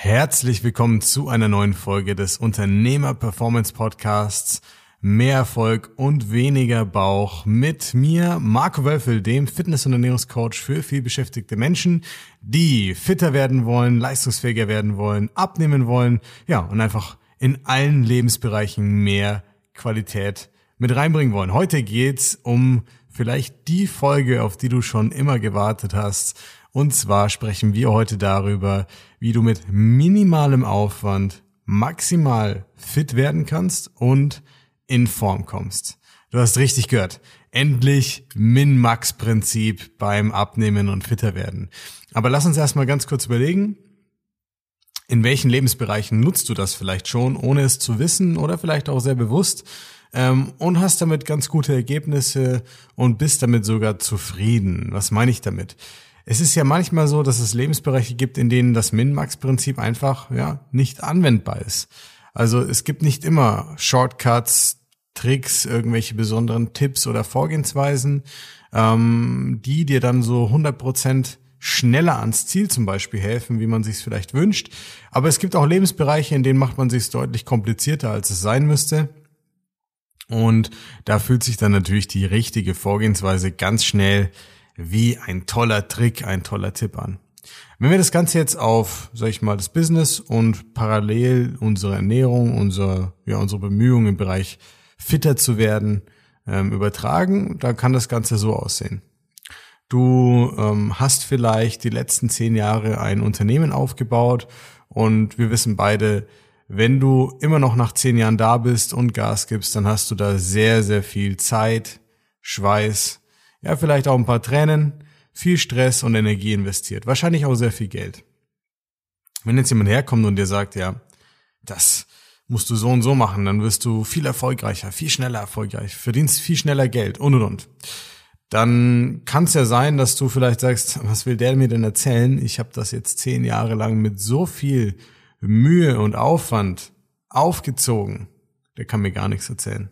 Herzlich willkommen zu einer neuen Folge des Unternehmer Performance Podcasts. Mehr Erfolg und weniger Bauch mit mir, Marco Wölfel, dem Fitness- und Ernährungscoach für vielbeschäftigte Menschen, die fitter werden wollen, leistungsfähiger werden wollen, abnehmen wollen, ja, und einfach in allen Lebensbereichen mehr Qualität mit reinbringen wollen. Heute geht's um vielleicht die Folge, auf die du schon immer gewartet hast. Und zwar sprechen wir heute darüber, wie du mit minimalem Aufwand maximal fit werden kannst und in Form kommst. Du hast richtig gehört. Endlich Min-Max-Prinzip beim Abnehmen und fitter werden. Aber lass uns erstmal ganz kurz überlegen, in welchen Lebensbereichen nutzt du das vielleicht schon, ohne es zu wissen oder vielleicht auch sehr bewusst ähm, und hast damit ganz gute Ergebnisse und bist damit sogar zufrieden. Was meine ich damit? Es ist ja manchmal so, dass es Lebensbereiche gibt, in denen das Min-Max-Prinzip einfach ja nicht anwendbar ist. Also es gibt nicht immer Shortcuts, Tricks, irgendwelche besonderen Tipps oder Vorgehensweisen, ähm, die dir dann so 100 Prozent schneller ans Ziel zum Beispiel helfen, wie man sich vielleicht wünscht. Aber es gibt auch Lebensbereiche, in denen macht man sich deutlich komplizierter, als es sein müsste. Und da fühlt sich dann natürlich die richtige Vorgehensweise ganz schnell wie ein toller Trick, ein toller Tipp an. Wenn wir das Ganze jetzt auf, sag ich mal, das Business und parallel unsere Ernährung, unsere, ja, unsere Bemühungen im Bereich fitter zu werden, ähm, übertragen, dann kann das Ganze so aussehen. Du ähm, hast vielleicht die letzten zehn Jahre ein Unternehmen aufgebaut und wir wissen beide, wenn du immer noch nach zehn Jahren da bist und Gas gibst, dann hast du da sehr, sehr viel Zeit, Schweiß, ja, vielleicht auch ein paar Tränen, viel Stress und Energie investiert. Wahrscheinlich auch sehr viel Geld. Wenn jetzt jemand herkommt und dir sagt, ja, das musst du so und so machen, dann wirst du viel erfolgreicher, viel schneller erfolgreich, verdienst viel schneller Geld und und und. Dann kann es ja sein, dass du vielleicht sagst, was will der mir denn erzählen? Ich habe das jetzt zehn Jahre lang mit so viel Mühe und Aufwand aufgezogen. Der kann mir gar nichts erzählen.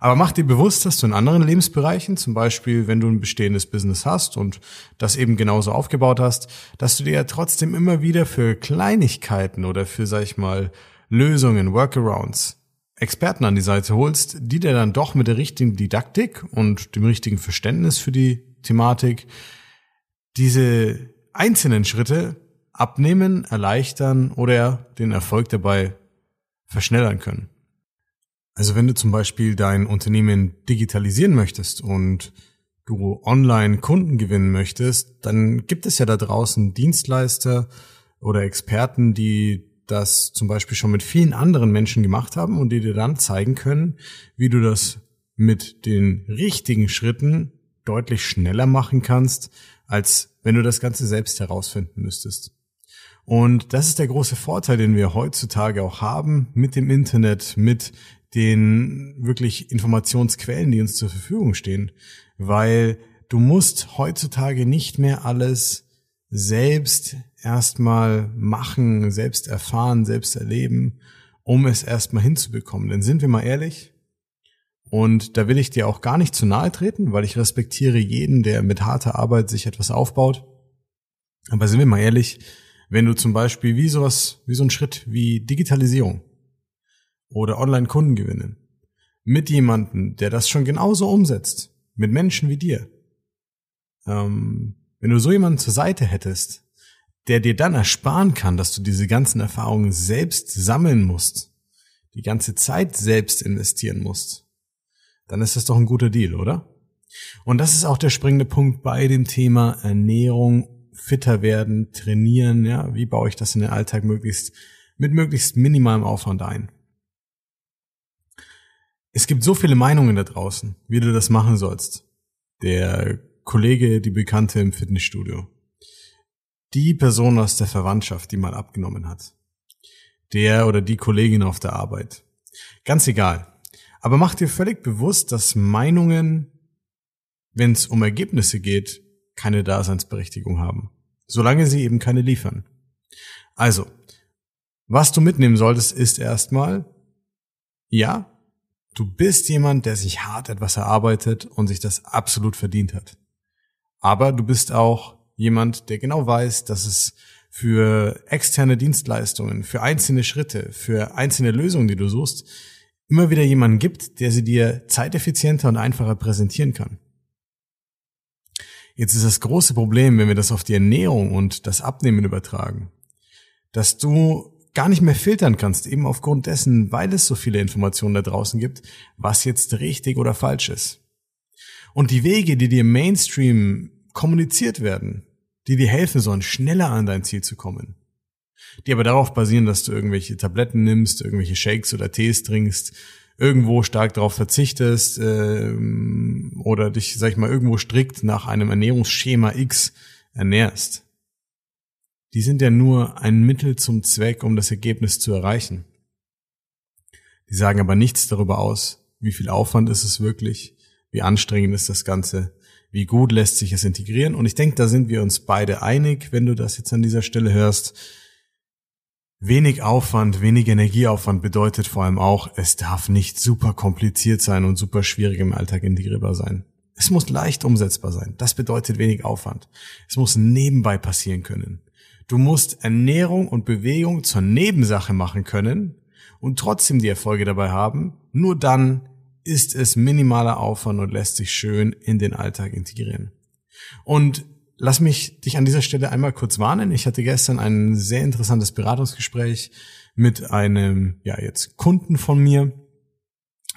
Aber mach dir bewusst, dass du in anderen Lebensbereichen, zum Beispiel wenn du ein bestehendes Business hast und das eben genauso aufgebaut hast, dass du dir ja trotzdem immer wieder für Kleinigkeiten oder für, sag ich mal, Lösungen, Workarounds, Experten an die Seite holst, die dir dann doch mit der richtigen Didaktik und dem richtigen Verständnis für die Thematik diese einzelnen Schritte abnehmen, erleichtern oder den Erfolg dabei verschnellern können. Also wenn du zum Beispiel dein Unternehmen digitalisieren möchtest und du online Kunden gewinnen möchtest, dann gibt es ja da draußen Dienstleister oder Experten, die das zum Beispiel schon mit vielen anderen Menschen gemacht haben und die dir dann zeigen können, wie du das mit den richtigen Schritten deutlich schneller machen kannst, als wenn du das Ganze selbst herausfinden müsstest. Und das ist der große Vorteil, den wir heutzutage auch haben mit dem Internet, mit den wirklich Informationsquellen, die uns zur Verfügung stehen, weil du musst heutzutage nicht mehr alles selbst erstmal machen, selbst erfahren, selbst erleben, um es erstmal hinzubekommen. Denn sind wir mal ehrlich, und da will ich dir auch gar nicht zu nahe treten, weil ich respektiere jeden, der mit harter Arbeit sich etwas aufbaut. Aber sind wir mal ehrlich, wenn du zum Beispiel wie sowas, wie so ein Schritt wie Digitalisierung oder Online-Kunden gewinnen. Mit jemandem, der das schon genauso umsetzt. Mit Menschen wie dir. Ähm, wenn du so jemanden zur Seite hättest, der dir dann ersparen kann, dass du diese ganzen Erfahrungen selbst sammeln musst, die ganze Zeit selbst investieren musst, dann ist das doch ein guter Deal, oder? Und das ist auch der springende Punkt bei dem Thema Ernährung, fitter werden, trainieren, ja, wie baue ich das in den Alltag möglichst mit möglichst minimalem Aufwand ein? Es gibt so viele Meinungen da draußen, wie du das machen sollst. Der Kollege, die Bekannte im Fitnessstudio. Die Person aus der Verwandtschaft, die mal abgenommen hat. Der oder die Kollegin auf der Arbeit. Ganz egal. Aber mach dir völlig bewusst, dass Meinungen, wenn es um Ergebnisse geht, keine Daseinsberechtigung haben. Solange sie eben keine liefern. Also, was du mitnehmen solltest, ist erstmal, ja, Du bist jemand, der sich hart etwas erarbeitet und sich das absolut verdient hat. Aber du bist auch jemand, der genau weiß, dass es für externe Dienstleistungen, für einzelne Schritte, für einzelne Lösungen, die du suchst, immer wieder jemanden gibt, der sie dir zeiteffizienter und einfacher präsentieren kann. Jetzt ist das große Problem, wenn wir das auf die Ernährung und das Abnehmen übertragen, dass du gar nicht mehr filtern kannst, eben aufgrund dessen, weil es so viele Informationen da draußen gibt, was jetzt richtig oder falsch ist. Und die Wege, die dir im Mainstream kommuniziert werden, die dir helfen sollen, schneller an dein Ziel zu kommen. Die aber darauf basieren, dass du irgendwelche Tabletten nimmst, irgendwelche Shakes oder Tees trinkst, irgendwo stark darauf verzichtest ähm, oder dich, sag ich mal, irgendwo strikt nach einem Ernährungsschema X ernährst. Die sind ja nur ein Mittel zum Zweck, um das Ergebnis zu erreichen. Die sagen aber nichts darüber aus, wie viel Aufwand ist es wirklich, wie anstrengend ist das Ganze, wie gut lässt sich es integrieren. Und ich denke, da sind wir uns beide einig, wenn du das jetzt an dieser Stelle hörst. Wenig Aufwand, wenig Energieaufwand bedeutet vor allem auch, es darf nicht super kompliziert sein und super schwierig im Alltag integrierbar sein. Es muss leicht umsetzbar sein. Das bedeutet wenig Aufwand. Es muss nebenbei passieren können. Du musst Ernährung und Bewegung zur Nebensache machen können und trotzdem die Erfolge dabei haben. Nur dann ist es minimaler Aufwand und lässt sich schön in den Alltag integrieren. Und lass mich dich an dieser Stelle einmal kurz warnen. Ich hatte gestern ein sehr interessantes Beratungsgespräch mit einem, ja, jetzt Kunden von mir,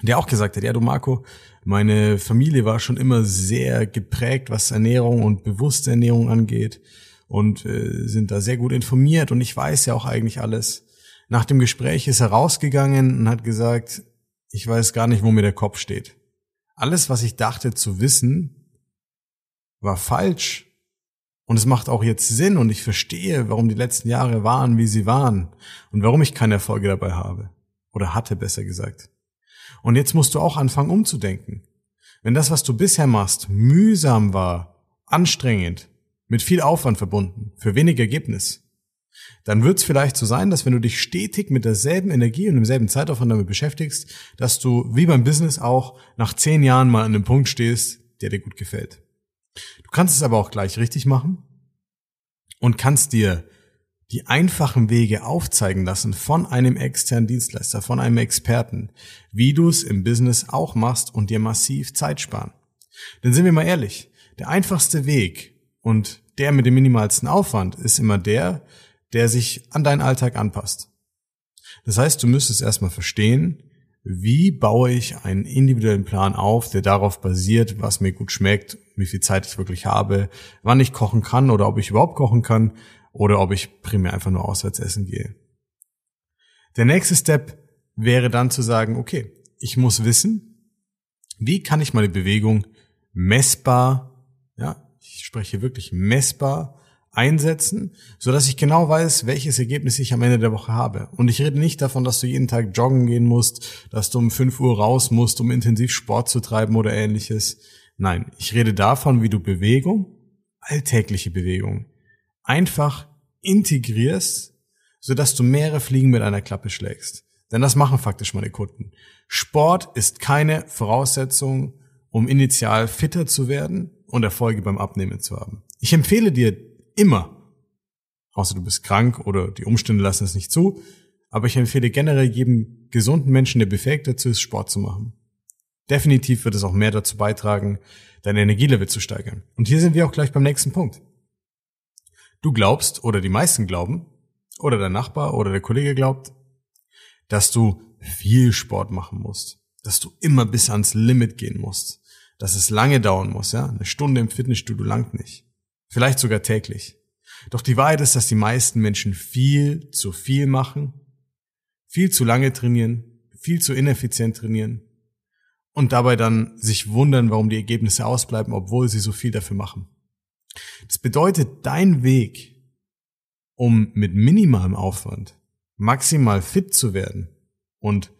der auch gesagt hat, ja, du Marco, meine Familie war schon immer sehr geprägt, was Ernährung und bewusste Ernährung angeht und äh, sind da sehr gut informiert und ich weiß ja auch eigentlich alles. Nach dem Gespräch ist er rausgegangen und hat gesagt, ich weiß gar nicht, wo mir der Kopf steht. Alles, was ich dachte zu wissen, war falsch. Und es macht auch jetzt Sinn und ich verstehe, warum die letzten Jahre waren, wie sie waren und warum ich keine Erfolge dabei habe. Oder hatte, besser gesagt. Und jetzt musst du auch anfangen umzudenken. Wenn das, was du bisher machst, mühsam war, anstrengend, mit viel Aufwand verbunden, für wenig Ergebnis, dann wird es vielleicht so sein, dass wenn du dich stetig mit derselben Energie und demselben Zeitaufwand damit beschäftigst, dass du wie beim Business auch nach zehn Jahren mal an einem Punkt stehst, der dir gut gefällt. Du kannst es aber auch gleich richtig machen und kannst dir die einfachen Wege aufzeigen lassen von einem externen Dienstleister, von einem Experten, wie du es im Business auch machst und dir massiv Zeit sparen. Denn sind wir mal ehrlich, der einfachste Weg und der mit dem minimalsten Aufwand ist immer der, der sich an deinen Alltag anpasst. Das heißt, du müsstest erstmal verstehen, wie baue ich einen individuellen Plan auf, der darauf basiert, was mir gut schmeckt, wie viel Zeit ich wirklich habe, wann ich kochen kann oder ob ich überhaupt kochen kann oder ob ich primär einfach nur auswärts essen gehe. Der nächste Step wäre dann zu sagen, okay, ich muss wissen, wie kann ich meine Bewegung messbar, ich spreche wirklich messbar einsetzen, so dass ich genau weiß, welches Ergebnis ich am Ende der Woche habe. Und ich rede nicht davon, dass du jeden Tag joggen gehen musst, dass du um 5 Uhr raus musst, um intensiv Sport zu treiben oder ähnliches. Nein, ich rede davon, wie du Bewegung, alltägliche Bewegung, einfach integrierst, so dass du mehrere Fliegen mit einer Klappe schlägst. Denn das machen faktisch meine Kunden. Sport ist keine Voraussetzung, um initial fitter zu werden und Erfolge beim Abnehmen zu haben. Ich empfehle dir Immer. Außer du bist krank oder die Umstände lassen es nicht zu. Aber ich empfehle generell jedem gesunden Menschen, der befähigt dazu ist, Sport zu machen. Definitiv wird es auch mehr dazu beitragen, dein Energielevel zu steigern. Und hier sind wir auch gleich beim nächsten Punkt. Du glaubst, oder die meisten glauben, oder der Nachbar oder der Kollege glaubt, dass du viel Sport machen musst, dass du immer bis ans Limit gehen musst, dass es lange dauern muss, ja, eine Stunde im Fitnessstudio langt nicht. Vielleicht sogar täglich. Doch die Wahrheit ist, dass die meisten Menschen viel zu viel machen, viel zu lange trainieren, viel zu ineffizient trainieren und dabei dann sich wundern, warum die Ergebnisse ausbleiben, obwohl sie so viel dafür machen. Das bedeutet, dein Weg, um mit minimalem Aufwand maximal fit zu werden und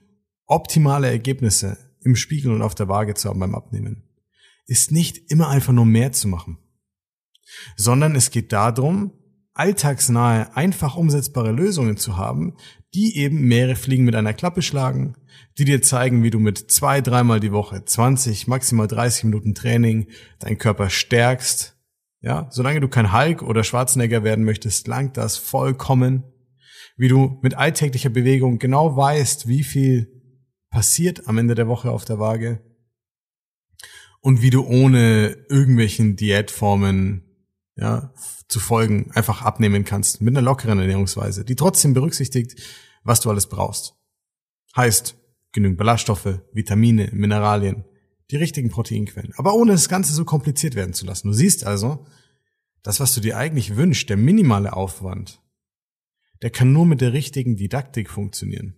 optimale Ergebnisse im Spiegel und auf der Waage zu haben beim Abnehmen, ist nicht immer einfach nur mehr zu machen sondern es geht darum, alltagsnahe, einfach umsetzbare Lösungen zu haben, die eben mehrere Fliegen mit einer Klappe schlagen, die dir zeigen, wie du mit zwei, dreimal die Woche, 20, maximal 30 Minuten Training deinen Körper stärkst, Ja, solange du kein Hulk oder Schwarzenegger werden möchtest, langt das vollkommen. Wie du mit alltäglicher Bewegung genau weißt, wie viel passiert am Ende der Woche auf der Waage und wie du ohne irgendwelchen Diätformen ja, zu folgen einfach abnehmen kannst mit einer lockeren Ernährungsweise, die trotzdem berücksichtigt, was du alles brauchst. Heißt, genügend Ballaststoffe, Vitamine, Mineralien, die richtigen Proteinquellen, aber ohne das Ganze so kompliziert werden zu lassen. Du siehst also, das, was du dir eigentlich wünschst, der minimale Aufwand, der kann nur mit der richtigen Didaktik funktionieren.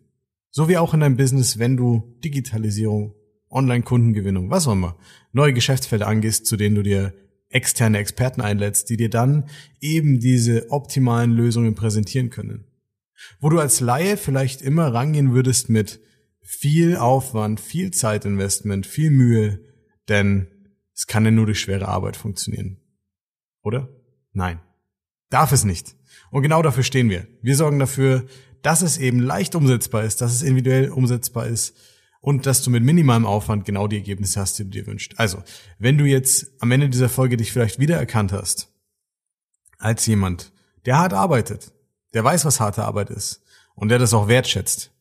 So wie auch in deinem Business, wenn du Digitalisierung, Online-Kundengewinnung, was auch immer, neue Geschäftsfelder angehst, zu denen du dir externe Experten einlädst, die dir dann eben diese optimalen Lösungen präsentieren können. Wo du als Laie vielleicht immer rangehen würdest mit viel Aufwand, viel Zeitinvestment, viel Mühe, denn es kann ja nur durch schwere Arbeit funktionieren. Oder? Nein. Darf es nicht. Und genau dafür stehen wir. Wir sorgen dafür, dass es eben leicht umsetzbar ist, dass es individuell umsetzbar ist und dass du mit minimalem Aufwand genau die Ergebnisse hast, die du dir wünschst. Also, wenn du jetzt am Ende dieser Folge dich vielleicht wiedererkannt hast, als jemand, der hart arbeitet, der weiß, was harte Arbeit ist und der das auch wertschätzt,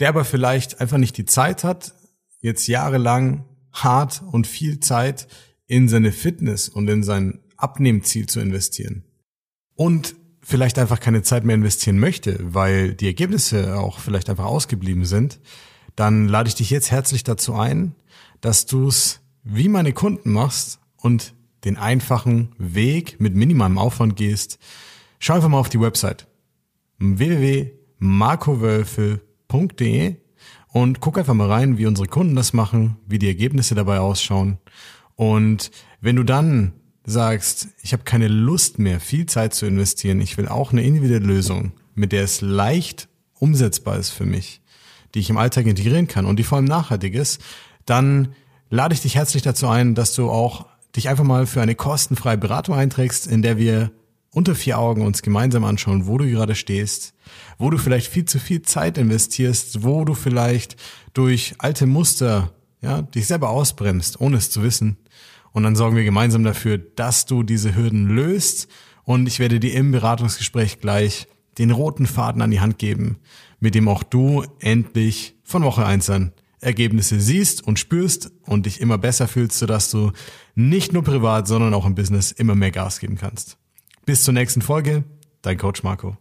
der aber vielleicht einfach nicht die Zeit hat, jetzt jahrelang hart und viel Zeit in seine Fitness und in sein Abnehmziel zu investieren. Und vielleicht einfach keine Zeit mehr investieren möchte, weil die Ergebnisse auch vielleicht einfach ausgeblieben sind, dann lade ich dich jetzt herzlich dazu ein, dass du es wie meine Kunden machst und den einfachen Weg mit minimalem Aufwand gehst. Schau einfach mal auf die Website www.markowölfe.de und guck einfach mal rein, wie unsere Kunden das machen, wie die Ergebnisse dabei ausschauen. Und wenn du dann sagst, ich habe keine Lust mehr, viel Zeit zu investieren, ich will auch eine individuelle Lösung, mit der es leicht umsetzbar ist für mich, die ich im Alltag integrieren kann und die vor allem nachhaltig ist, dann lade ich dich herzlich dazu ein, dass du auch dich einfach mal für eine kostenfreie Beratung einträgst, in der wir unter vier Augen uns gemeinsam anschauen, wo du gerade stehst, wo du vielleicht viel zu viel Zeit investierst, wo du vielleicht durch alte Muster ja, dich selber ausbremst, ohne es zu wissen und dann sorgen wir gemeinsam dafür, dass du diese Hürden löst. Und ich werde dir im Beratungsgespräch gleich den roten Faden an die Hand geben, mit dem auch du endlich von Woche eins an Ergebnisse siehst und spürst und dich immer besser fühlst, sodass du nicht nur privat, sondern auch im Business immer mehr Gas geben kannst. Bis zur nächsten Folge, dein Coach Marco.